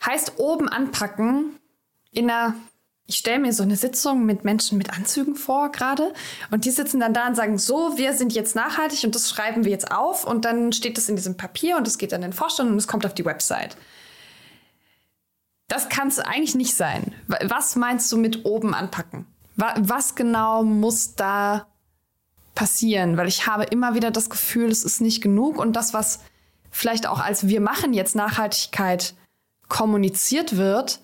Heißt oben anpacken in einer ich stelle mir so eine Sitzung mit Menschen mit Anzügen vor gerade und die sitzen dann da und sagen, so, wir sind jetzt nachhaltig und das schreiben wir jetzt auf und dann steht das in diesem Papier und es geht dann in den Vorstand und es kommt auf die Website. Das kann es eigentlich nicht sein. Was meinst du mit oben anpacken? Was genau muss da passieren? Weil ich habe immer wieder das Gefühl, es ist nicht genug und das, was vielleicht auch als wir machen jetzt Nachhaltigkeit kommuniziert wird,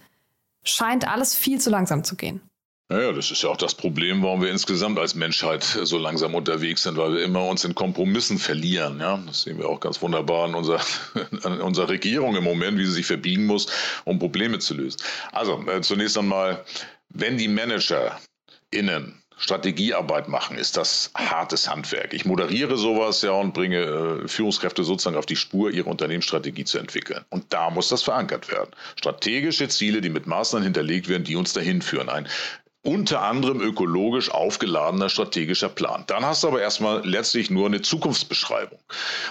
scheint alles viel zu langsam zu gehen. Naja, das ist ja auch das Problem, warum wir insgesamt als Menschheit so langsam unterwegs sind, weil wir immer uns in Kompromissen verlieren. Ja? Das sehen wir auch ganz wunderbar an unserer, an unserer Regierung im Moment, wie sie sich verbiegen muss, um Probleme zu lösen. Also äh, zunächst einmal, wenn die Manager innen Strategiearbeit machen, ist das hartes Handwerk. Ich moderiere sowas ja und bringe äh, Führungskräfte sozusagen auf die Spur, ihre Unternehmensstrategie zu entwickeln. Und da muss das verankert werden. Strategische Ziele, die mit Maßnahmen hinterlegt werden, die uns dahin führen. Ein unter anderem ökologisch aufgeladener strategischer Plan. Dann hast du aber erstmal letztlich nur eine Zukunftsbeschreibung.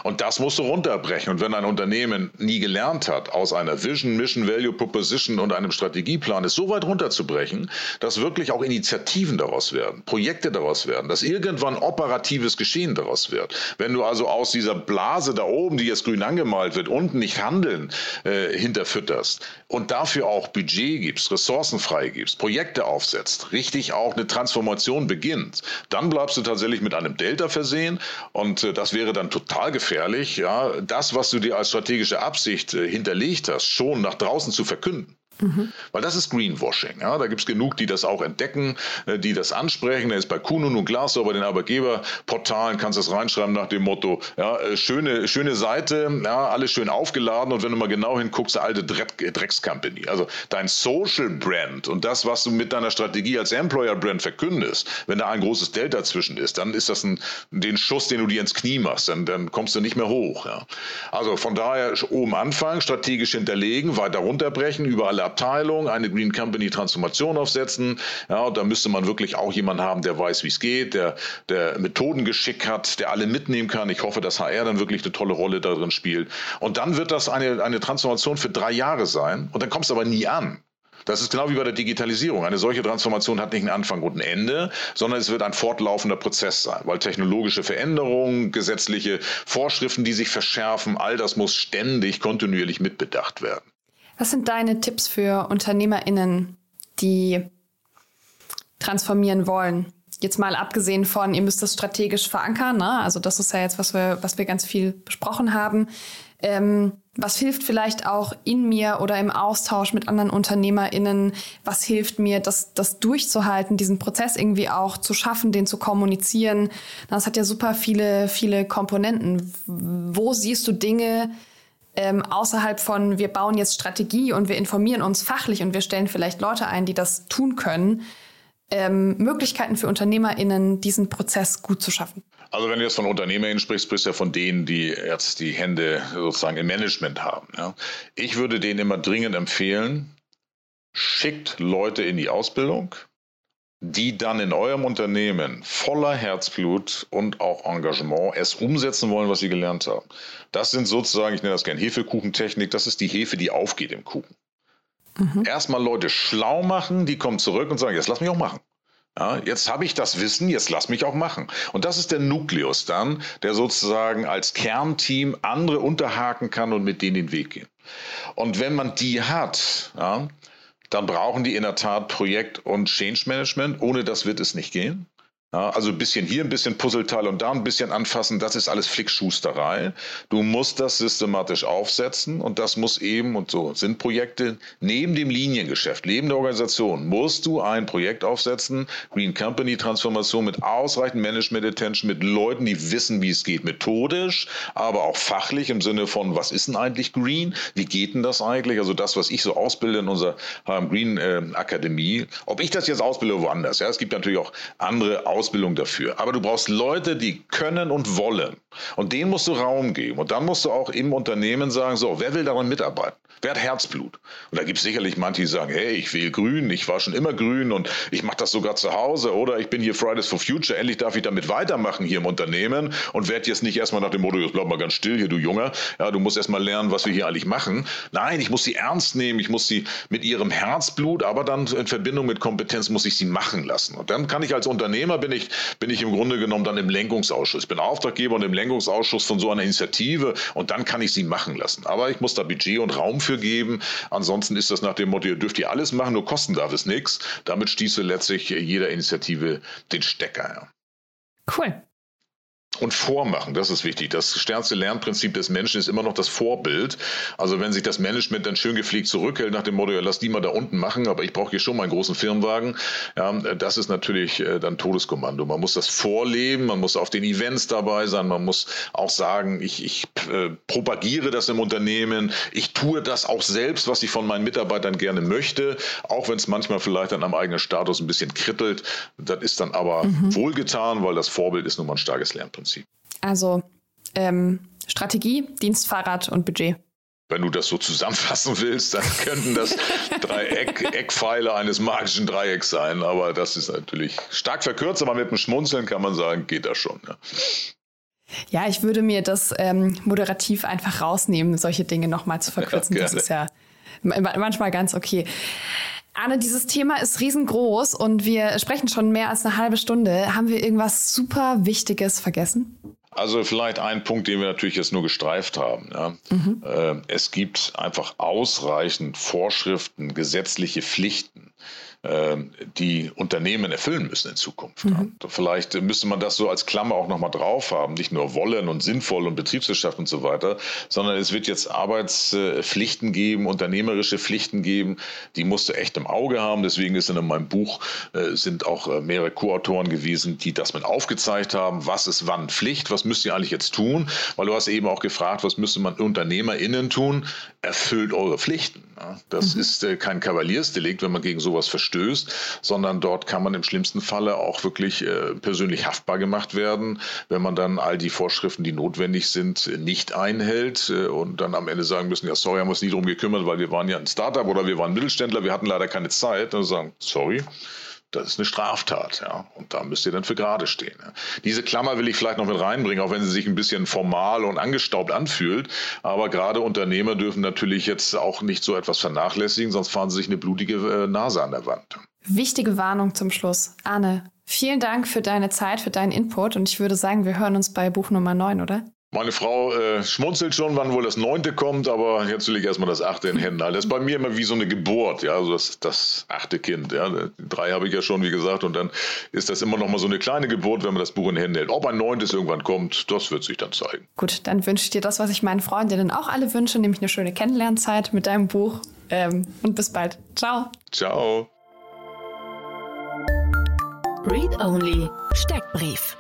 Und das musst du runterbrechen. Und wenn ein Unternehmen nie gelernt hat, aus einer Vision, Mission, Value, Proposition und einem Strategieplan es so weit runterzubrechen, dass wirklich auch Initiativen daraus werden, Projekte daraus werden, dass irgendwann operatives Geschehen daraus wird. Wenn du also aus dieser Blase da oben, die jetzt grün angemalt wird, unten nicht Handeln äh, hinterfütterst und dafür auch Budget gibst, Ressourcen freigibst, Projekte aufsetzt, richtig auch eine Transformation beginnt, dann bleibst du tatsächlich mit einem Delta versehen und äh, das wäre dann total gefährlich, ja, das, was du dir als strategische Absicht äh, hinterlegt hast, schon nach draußen zu verkünden. Mhm. Weil das ist Greenwashing. Ja? Da gibt es genug, die das auch entdecken, äh, die das ansprechen. Da ist bei Kunun und Glaser bei den Arbeitgeberportalen kannst du das reinschreiben nach dem Motto, ja, äh, schöne, schöne Seite, ja, alles schön aufgeladen und wenn du mal genau hinguckst, alte Dreckscompany. Also dein Social Brand und das, was du mit deiner Strategie als Employer Brand verkündest, wenn da ein großes Delta zwischen ist, dann ist das ein, den Schuss, den du dir ins Knie machst, dann, dann kommst du nicht mehr hoch. Ja? Also von daher oben anfangen, strategisch hinterlegen, weiter runterbrechen, über alle Abteilung eine Green Company Transformation aufsetzen. Ja, und da müsste man wirklich auch jemanden haben, der weiß, wie es geht, der, der Methodengeschick hat, der alle mitnehmen kann. Ich hoffe, dass HR dann wirklich eine tolle Rolle darin spielt. Und dann wird das eine, eine Transformation für drei Jahre sein. Und dann kommst du aber nie an. Das ist genau wie bei der Digitalisierung. Eine solche Transformation hat nicht einen Anfang und ein Ende, sondern es wird ein fortlaufender Prozess sein, weil technologische Veränderungen, gesetzliche Vorschriften, die sich verschärfen, all das muss ständig kontinuierlich mitbedacht werden. Was sind deine Tipps für UnternehmerInnen, die transformieren wollen? Jetzt mal abgesehen von, ihr müsst das strategisch verankern, ne? also das ist ja jetzt, was wir, was wir ganz viel besprochen haben. Ähm, was hilft vielleicht auch in mir oder im Austausch mit anderen UnternehmerInnen? Was hilft mir, das, das durchzuhalten, diesen Prozess irgendwie auch zu schaffen, den zu kommunizieren? Das hat ja super viele, viele Komponenten. Wo siehst du Dinge ähm, außerhalb von, wir bauen jetzt Strategie und wir informieren uns fachlich und wir stellen vielleicht Leute ein, die das tun können? Ähm, Möglichkeiten für UnternehmerInnen, diesen Prozess gut zu schaffen? Also wenn du jetzt von UnternehmerInnen sprichst, bist du ja von denen, die jetzt die Hände sozusagen im Management haben. Ja. Ich würde denen immer dringend empfehlen, schickt Leute in die Ausbildung, die dann in eurem Unternehmen voller Herzblut und auch Engagement es umsetzen wollen, was sie gelernt haben. Das sind sozusagen, ich nenne das gerne Hefekuchentechnik, das ist die Hefe, die aufgeht im Kuchen. Mhm. Erstmal Leute schlau machen, die kommen zurück und sagen, jetzt lass mich auch machen. Ja, jetzt habe ich das Wissen, jetzt lass mich auch machen. Und das ist der Nukleus dann, der sozusagen als Kernteam andere unterhaken kann und mit denen den Weg gehen. Und wenn man die hat, ja, dann brauchen die in der Tat Projekt- und Change Management. Ohne das wird es nicht gehen. Ja, also ein bisschen hier, ein bisschen Puzzleteil und da ein bisschen anfassen, das ist alles Flickschusterei. Du musst das systematisch aufsetzen und das muss eben, und so sind Projekte, neben dem Liniengeschäft, neben der Organisation, musst du ein Projekt aufsetzen, Green Company Transformation mit ausreichend Management Attention, mit Leuten, die wissen, wie es geht, methodisch, aber auch fachlich im Sinne von, was ist denn eigentlich Green? Wie geht denn das eigentlich? Also das, was ich so ausbilde in unserer HM Green äh, Akademie, ob ich das jetzt ausbilde woanders, ja, es gibt natürlich auch andere Ausbildung dafür. Aber du brauchst Leute, die können und wollen. Und denen musst du Raum geben. Und dann musst du auch im Unternehmen sagen, so, wer will daran mitarbeiten? Wer hat Herzblut? Und da gibt es sicherlich manche, die sagen, hey, ich will grün, ich war schon immer grün und ich mache das sogar zu Hause oder ich bin hier Fridays for Future, endlich darf ich damit weitermachen hier im Unternehmen und werde jetzt nicht erstmal nach dem Motto, jetzt bleib mal ganz still hier, du Junger, ja, du musst erstmal lernen, was wir hier eigentlich machen. Nein, ich muss sie ernst nehmen, ich muss sie mit ihrem Herzblut, aber dann in Verbindung mit Kompetenz muss ich sie machen lassen. Und dann kann ich als Unternehmer, bin ich, bin ich im Grunde genommen dann im Lenkungsausschuss. Ich bin Auftraggeber und im Lenkungsausschuss von so einer Initiative und dann kann ich sie machen lassen. Aber ich muss da Budget und Raum für geben. Ansonsten ist das nach dem Motto, ihr dürft ihr alles machen, nur kosten darf es nichts. Damit stieße letztlich jeder Initiative den Stecker. Cool und vormachen, das ist wichtig. Das stärkste Lernprinzip des Menschen ist immer noch das Vorbild. Also wenn sich das Management dann schön gepflegt zurückhält nach dem Motto, ja, lass die mal da unten machen, aber ich brauche hier schon meinen großen Firmenwagen, ja, das ist natürlich äh, dann Todeskommando. Man muss das vorleben, man muss auf den Events dabei sein, man muss auch sagen, ich, ich äh, propagiere das im Unternehmen, ich tue das auch selbst, was ich von meinen Mitarbeitern gerne möchte, auch wenn es manchmal vielleicht dann am eigenen Status ein bisschen krittelt. Das ist dann aber mhm. wohlgetan, weil das Vorbild ist nun mal ein starkes Lernprinzip. Prinzip. Also ähm, Strategie, Dienstfahrrad und Budget. Wenn du das so zusammenfassen willst, dann könnten das drei Eck, Eckpfeiler eines magischen Dreiecks sein. Aber das ist natürlich stark verkürzt, aber mit einem Schmunzeln kann man sagen, geht das schon. Ja. Ja, ich würde mir das ähm, moderativ einfach rausnehmen, solche Dinge nochmal zu verkürzen. Ja, das ist ja manchmal ganz okay. Anne, dieses Thema ist riesengroß und wir sprechen schon mehr als eine halbe Stunde. Haben wir irgendwas super Wichtiges vergessen? Also vielleicht ein Punkt, den wir natürlich jetzt nur gestreift haben. Ja. Mhm. Äh, es gibt einfach ausreichend Vorschriften, gesetzliche Pflichten, die Unternehmen erfüllen müssen in Zukunft. Mhm. Vielleicht müsste man das so als Klammer auch nochmal drauf haben, nicht nur wollen und sinnvoll und Betriebswirtschaft und so weiter, sondern es wird jetzt Arbeitspflichten geben, unternehmerische Pflichten geben, die musst du echt im Auge haben. Deswegen ist in meinem Buch äh, sind auch äh, mehrere Co-Autoren gewesen, die das mit aufgezeigt haben, was ist wann Pflicht, was müsst ihr eigentlich jetzt tun, weil du hast eben auch gefragt, was müsste man UnternehmerInnen tun, erfüllt eure Pflichten. Das mhm. ist äh, kein Kavaliersdelikt, wenn man gegen sowas verstößt verstößt, sondern dort kann man im schlimmsten Falle auch wirklich äh, persönlich haftbar gemacht werden, wenn man dann all die Vorschriften, die notwendig sind, nicht einhält äh, und dann am Ende sagen müssen, ja, sorry, haben wir uns nie darum gekümmert, weil wir waren ja ein Startup oder wir waren Mittelständler, wir hatten leider keine Zeit. Dann sagen, sorry, das ist eine Straftat, ja. Und da müsst ihr dann für gerade stehen. Ja. Diese Klammer will ich vielleicht noch mit reinbringen, auch wenn sie sich ein bisschen formal und angestaubt anfühlt. Aber gerade Unternehmer dürfen natürlich jetzt auch nicht so etwas vernachlässigen, sonst fahren sie sich eine blutige äh, Nase an der Wand. Wichtige Warnung zum Schluss. Arne, vielen Dank für deine Zeit, für deinen Input und ich würde sagen, wir hören uns bei Buch Nummer 9, oder? Meine Frau äh, schmunzelt schon, wann wohl das neunte kommt, aber jetzt will ich erstmal das achte in Händen halten. Das ist bei mir immer wie so eine Geburt, ja, also das, das achte Kind. Ja. Drei habe ich ja schon, wie gesagt, und dann ist das immer noch mal so eine kleine Geburt, wenn man das Buch in Händen hält. Ob ein neuntes irgendwann kommt, das wird sich dann zeigen. Gut, dann wünsche ich dir das, was ich meinen Freundinnen auch alle wünsche, nämlich eine schöne Kennenlernzeit mit deinem Buch. Ähm, und bis bald. Ciao. Ciao. Read Only Steckbrief.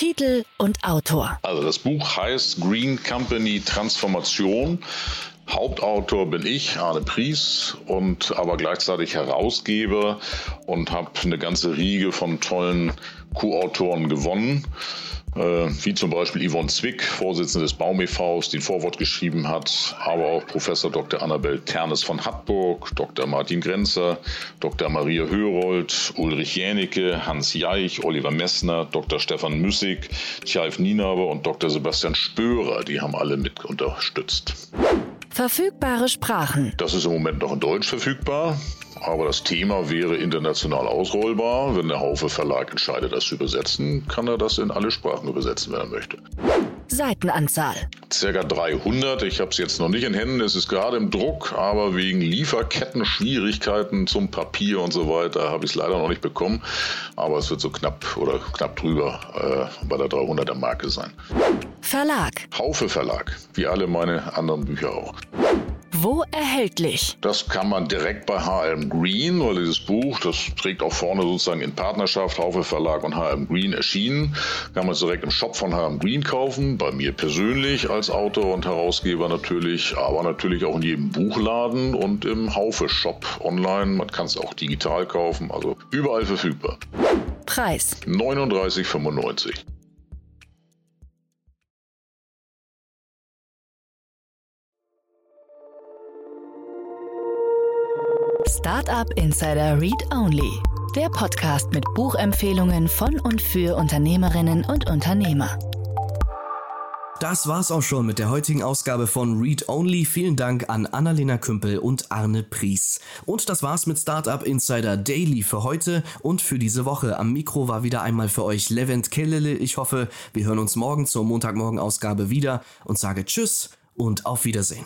Titel und Autor. Also das Buch heißt Green Company Transformation. Hauptautor bin ich, Arne Pries, und aber gleichzeitig Herausgeber und habe eine ganze Riege von tollen Co-Autoren gewonnen äh, wie zum Beispiel Yvonne Zwick, Vorsitzende des Baum e.V., die ein Vorwort geschrieben hat, aber auch Professor Dr. Annabel Ternes von Hattburg, Dr. Martin Grenzer, Dr. Maria Hörold, Ulrich Jänicke, Hans Jaich, Oliver Messner, Dr. Stefan Müssig, Tjalf Nienaber und Dr. Sebastian Spörer, die haben alle mit unterstützt. Verfügbare Sprachen. Das ist im Moment noch in Deutsch verfügbar. Aber das Thema wäre international ausrollbar. Wenn der Haufe Verlag entscheidet, das zu übersetzen, kann er das in alle Sprachen übersetzen, wenn er möchte. Seitenanzahl. Circa 300. Ich habe es jetzt noch nicht in Händen. Es ist gerade im Druck, aber wegen Lieferketten-Schwierigkeiten zum Papier und so weiter habe ich es leider noch nicht bekommen. Aber es wird so knapp oder knapp drüber äh, bei der 300er Marke sein. Verlag. Haufe Verlag, wie alle meine anderen Bücher auch. Wo erhältlich? Das kann man direkt bei HM Green, weil dieses Buch, das trägt auch vorne sozusagen in Partnerschaft Haufe Verlag und HM Green erschienen. Kann man es direkt im Shop von HM Green kaufen, bei mir persönlich als Autor und Herausgeber natürlich, aber natürlich auch in jedem Buchladen und im Haufe Shop online. Man kann es auch digital kaufen, also überall verfügbar. Preis 39,95. Startup Insider Read Only. Der Podcast mit Buchempfehlungen von und für Unternehmerinnen und Unternehmer. Das war's auch schon mit der heutigen Ausgabe von Read Only. Vielen Dank an Annalena Kümpel und Arne Pries. Und das war's mit Startup Insider Daily für heute und für diese Woche. Am Mikro war wieder einmal für euch Levent Kellele. Ich hoffe, wir hören uns morgen zur Montagmorgen Ausgabe wieder und sage Tschüss und auf Wiedersehen.